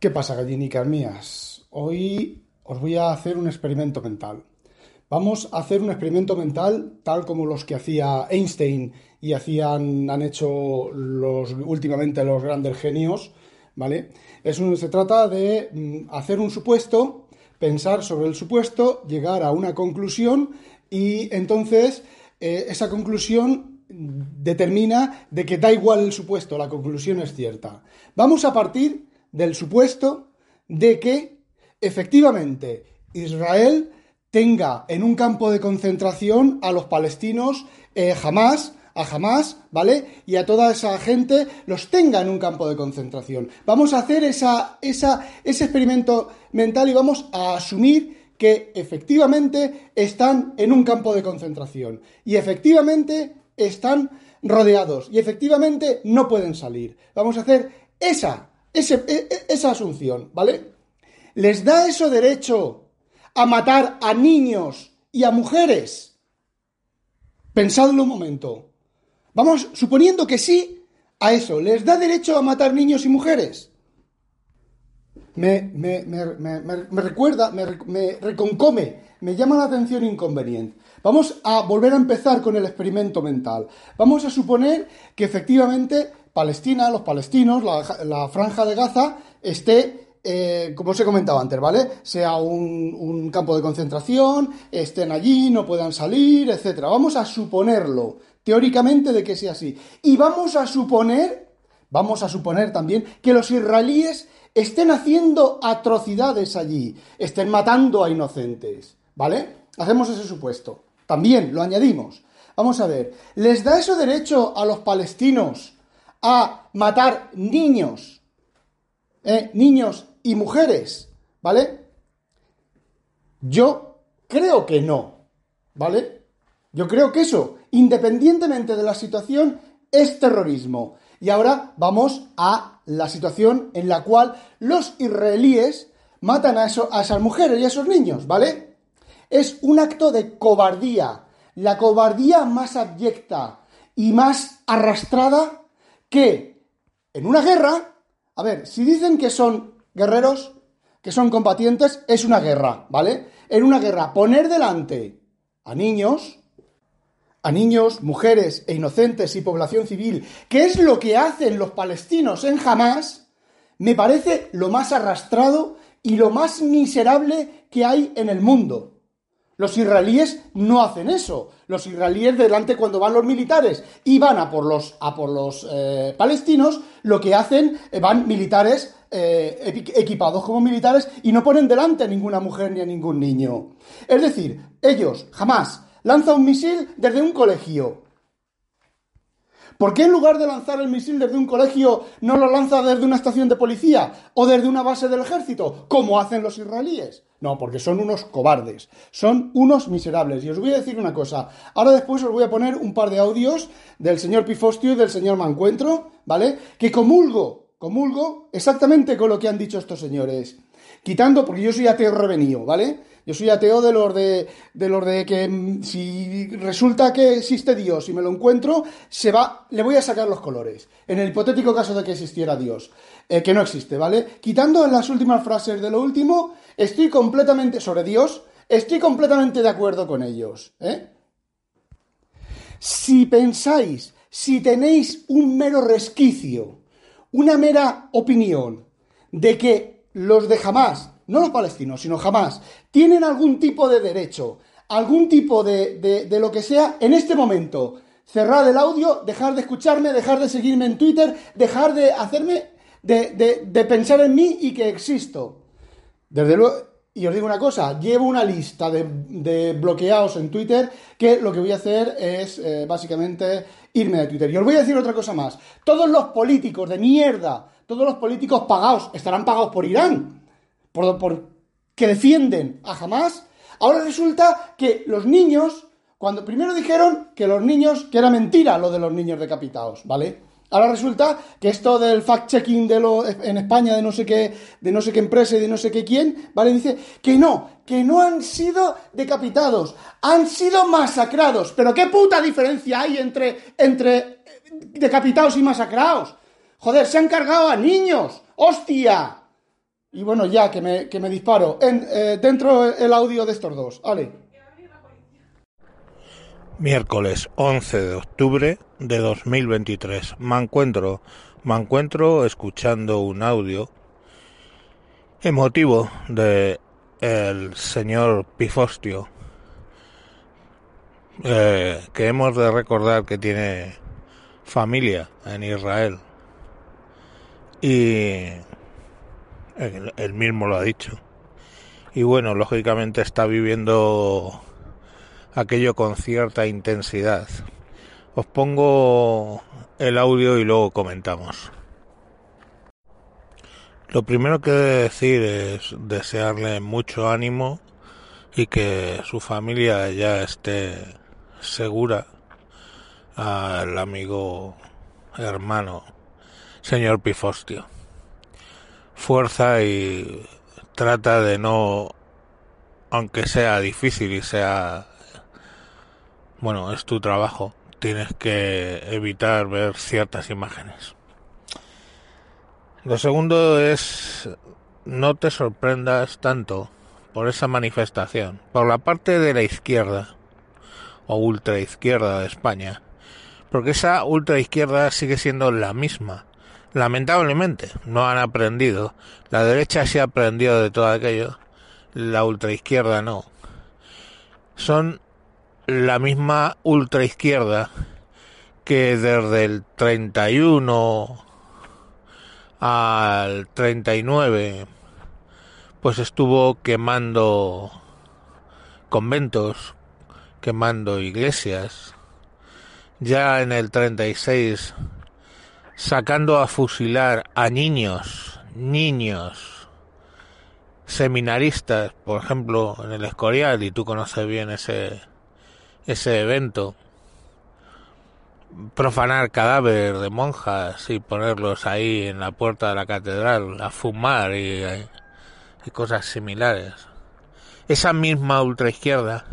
¿Qué pasa, gallinicas mías? Hoy os voy a hacer un experimento mental. Vamos a hacer un experimento mental tal como los que hacía Einstein y hacían, han hecho los, últimamente los grandes genios, ¿vale? Es un, se trata de mm, hacer un supuesto, pensar sobre el supuesto, llegar a una conclusión y entonces eh, esa conclusión determina de que da igual el supuesto, la conclusión es cierta. Vamos a partir del supuesto de que efectivamente Israel tenga en un campo de concentración a los palestinos eh, jamás a jamás, ¿vale? Y a toda esa gente los tenga en un campo de concentración. Vamos a hacer esa, ese experimento mental y vamos a asumir que efectivamente están en un campo de concentración y efectivamente están rodeados y efectivamente no pueden salir. Vamos a hacer esa e, e, esa asunción, ¿vale? ¿Les da eso derecho a matar a niños y a mujeres? Pensadlo un momento. Vamos, suponiendo que sí a eso, ¿les da derecho a matar niños y mujeres? Me, me, me recuerda, me, reconcome, me llama la atención inconveniente. Vamos a volver a empezar con el experimento mental. Vamos a suponer que efectivamente Palestina, los palestinos, la, franja de Gaza, esté, eh, como os he comentado antes, ¿vale? Sea un, campo de concentración, estén allí, no puedan salir, etc. Vamos a suponerlo, teóricamente, de que sea así. Y vamos a suponer, vamos a suponer también que los israelíes estén haciendo atrocidades allí, estén matando a inocentes, ¿vale? Hacemos ese supuesto. También lo añadimos. Vamos a ver, ¿les da eso derecho a los palestinos a matar niños, ¿eh? niños y mujeres, ¿vale? Yo creo que no, ¿vale? Yo creo que eso, independientemente de la situación, es terrorismo. Y ahora vamos a la situación en la cual los israelíes matan a, a esas mujeres y a esos niños, ¿vale? Es un acto de cobardía, la cobardía más abyecta y más arrastrada que en una guerra, a ver, si dicen que son guerreros, que son combatientes, es una guerra, ¿vale? En una guerra, poner delante a niños, a niños, mujeres e inocentes y población civil, que es lo que hacen los palestinos en Hamas, me parece lo más arrastrado y lo más miserable que hay en el mundo. Los israelíes no hacen eso. Los israelíes delante cuando van los militares y van a por los, a por los eh, palestinos, lo que hacen eh, van militares eh, equipados como militares y no ponen delante a ninguna mujer ni a ningún niño. Es decir, ellos jamás lanzan un misil desde un colegio. ¿Por qué en lugar de lanzar el misil desde un colegio no lo lanza desde una estación de policía o desde una base del ejército, como hacen los israelíes? No, porque son unos cobardes, son unos miserables. Y os voy a decir una cosa. Ahora después os voy a poner un par de audios del señor Pifostio y del señor Mancuentro, ¿vale? Que comulgo, comulgo exactamente con lo que han dicho estos señores. Quitando, porque yo soy ateo revenido, ¿vale? Yo soy ateo de los de, de los de que mm, si resulta que existe Dios y me lo encuentro, se va, le voy a sacar los colores. En el hipotético caso de que existiera Dios, eh, que no existe, ¿vale? Quitando las últimas frases de lo último, estoy completamente sobre Dios, estoy completamente de acuerdo con ellos, ¿eh? Si pensáis, si tenéis un mero resquicio, una mera opinión de que los de jamás no los palestinos, sino jamás, tienen algún tipo de derecho, algún tipo de, de, lo que sea, en este momento, cerrar el audio, dejar de escucharme, dejar de seguirme en Twitter, dejar de hacerme, de, de pensar en mí y que existo. Desde luego, y os digo una cosa, llevo una lista de, bloqueados en Twitter que lo que voy a hacer es eh, básicamente irme de Twitter. Y os voy a decir otra cosa más. Todos los políticos de mierda, todos los políticos pagados, estarán pagados por Irán por, que defienden a Hamas, ahora resulta que los niños, cuando primero dijeron que los niños, que era mentira lo de los niños decapitados, ¿vale? Ahora resulta que esto del fact-checking de lo, en España de no sé qué, de no sé qué empresa y de no sé qué quién, ¿vale? Dice que no, que no han sido decapitados, han sido masacrados. Pero qué puta diferencia hay entre, entre decapitados y masacrados. Joder, se han cargado a niños. ¡Hostia! Y bueno, ya que me, que me disparo. Eh, dentro el audio de estos dos. Ale. Miércoles 11 de octubre de 2023. Me encuentro, me encuentro escuchando un audio emotivo de el señor Pifostio, eh, que hemos de recordar que tiene familia en Israel y él, mismo lo ha dicho. Y bueno, lógicamente está viviendo aquello con cierta intensidad. Os pongo el audio y luego comentamos. Lo primero que decir es desearle mucho ánimo y que su familia ya esté segura al amigo hermano señor Pifostio fuerza y trata de no, aunque sea difícil y sea, bueno, es tu trabajo, tienes que evitar ver ciertas imágenes. Lo segundo es, no te sorprendas tanto por esa manifestación, por la parte de la izquierda o ultra izquierda de España, porque esa ultra izquierda sigue siendo la misma lamentablemente no han aprendido. La derecha sí ha aprendido de todo aquello, la ultraizquierda no. Son la misma ultraizquierda que desde el 31 al 39 pues estuvo quemando conventos, quemando iglesias. Ya en el 36 sacando a fusilar a niños, niños, seminaristas, por ejemplo, en el Escorial, y tú conoces bien ese, ese evento, profanar cadáveres de monjas y ponerlos ahí en la puerta de la catedral a fumar y, cosas similares. Esa misma ultraizquierda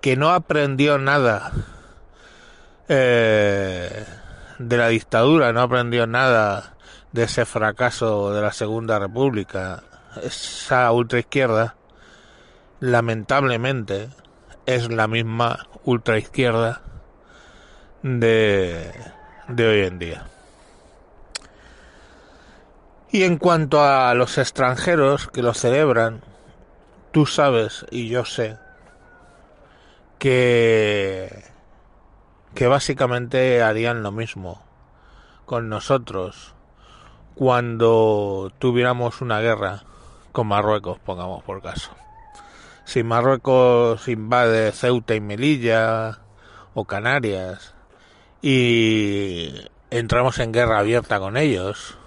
que no aprendió nada eh, de la dictadura, no aprendió nada de ese fracaso de la Segunda República. Esa ultraizquierda, lamentablemente, es la misma ultraizquierda de, de hoy en día. Y en cuanto a los extranjeros que lo celebran, tú sabes y yo sé que que básicamente harían lo mismo con nosotros cuando tuviéramos una guerra con Marruecos, pongamos por caso. Si Marruecos invade Ceuta y Melilla o Canarias y entramos en guerra abierta con ellos,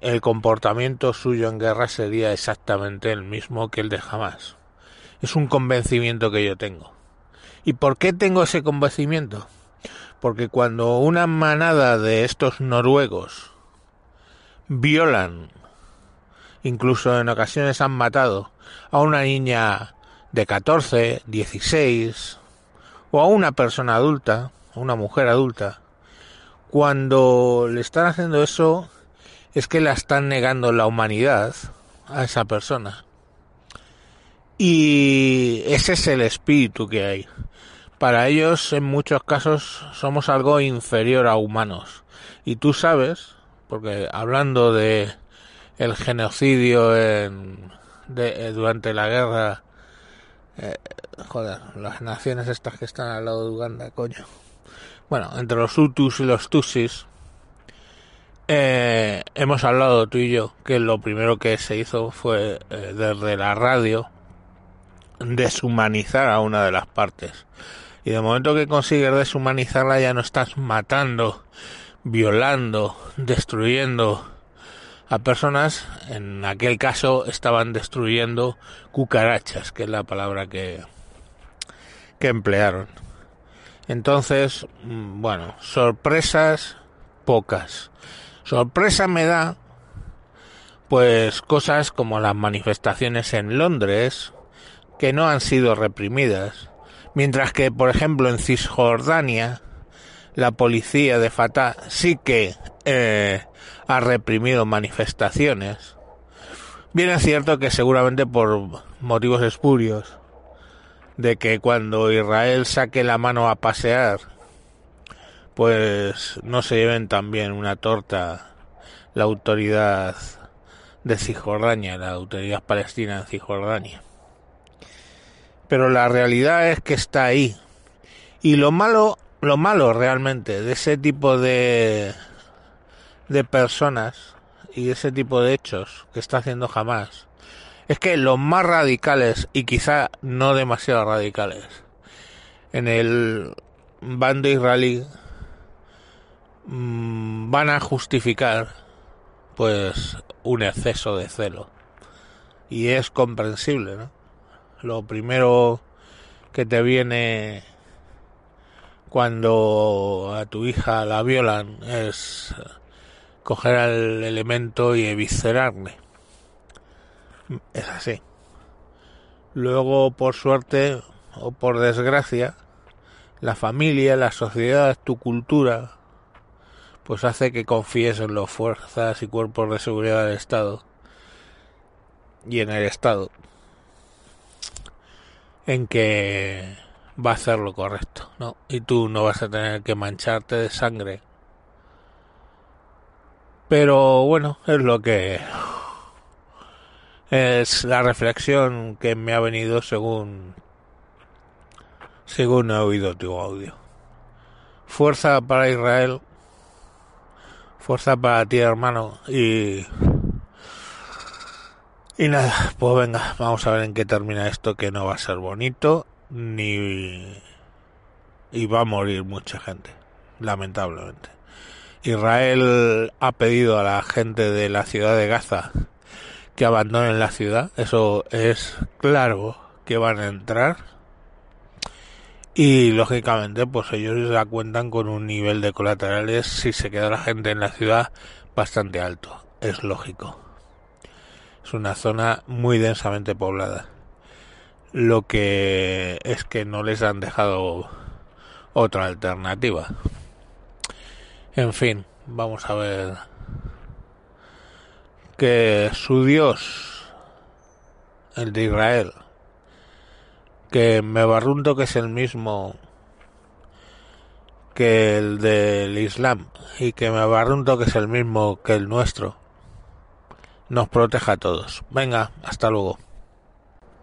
el comportamiento suyo en guerra sería exactamente el mismo que el de jamás. Es un convencimiento que yo tengo. ¿Y por qué tengo ese convencimiento? Porque cuando una manada de estos noruegos violan, incluso en ocasiones han matado a una niña de 14, 16 o a una persona adulta, a una mujer adulta, cuando le están haciendo eso es que la están negando la humanidad a esa persona. Y ese es el espíritu que hay. Para ellos, en muchos casos, somos algo inferior a humanos. Y tú sabes, porque hablando de el genocidio en, de, eh, durante la guerra, eh, joder, las naciones estas que están al lado de Uganda, coño. Bueno, entre los Hutus y los Tutsis, eh, hemos hablado tú y yo que lo primero que se hizo fue desde la radio deshumanizar a una de las partes. Y de momento que consigues deshumanizarla ya no estás matando, violando, destruyendo a personas. En aquel caso estaban destruyendo cucarachas, que es la palabra que, que emplearon. Entonces, mm, bueno, sorpresas pocas. Sorpresa me da pues cosas como las manifestaciones en Londres, que no han sido reprimidas, Mientras que, por ejemplo, en Cisjordania, la policía de Fatah sí que eh, ha reprimido manifestaciones. Bien es cierto que seguramente por motivos espurios, de que cuando Israel saque la mano a pasear, pues no se lleven también una torta la autoridad de Cisjordania, la autoridad palestina en Cisjordania. Pero la realidad es que está ahí. Y lo malo, lo malo realmente de ese tipo de de personas y ese tipo de hechos que está haciendo jamás es que los más radicales y quizá no demasiado radicales en el bando israelí mmm, van a justificar pues un exceso de celo y es comprensible ¿no? Lo primero que te viene cuando a tu hija la violan es coger al elemento y eviscerarle. Es así. Luego, por suerte o por desgracia, la familia, la sociedad, tu cultura, pues hace que confíes en las fuerzas y cuerpos de seguridad del Estado y en el Estado en que va a hacer lo correcto, ¿no? Y tú no vas a tener que mancharte de sangre pero bueno, es lo que es la reflexión que me ha venido según según he oído tu audio. Fuerza para Israel, fuerza para ti hermano y y nada, pues venga, vamos a ver en qué termina esto que no va a ser bonito ni y va a morir mucha gente, lamentablemente. Israel ha pedido a la gente de la ciudad de Gaza que abandonen la ciudad. Eso es claro que van a entrar. Y lógicamente, pues ellos ya cuentan con un nivel de colaterales si se queda la gente en la ciudad bastante alto. Es lógico. Es una zona muy densamente poblada. Lo que es que no les han dejado otra alternativa. En fin, vamos a ver que su Dios, el de Israel, que me barrunto que es el mismo que el del Islam y que me barrunto que es el mismo que el nuestro, nos proteja a todos. Venga, hasta luego.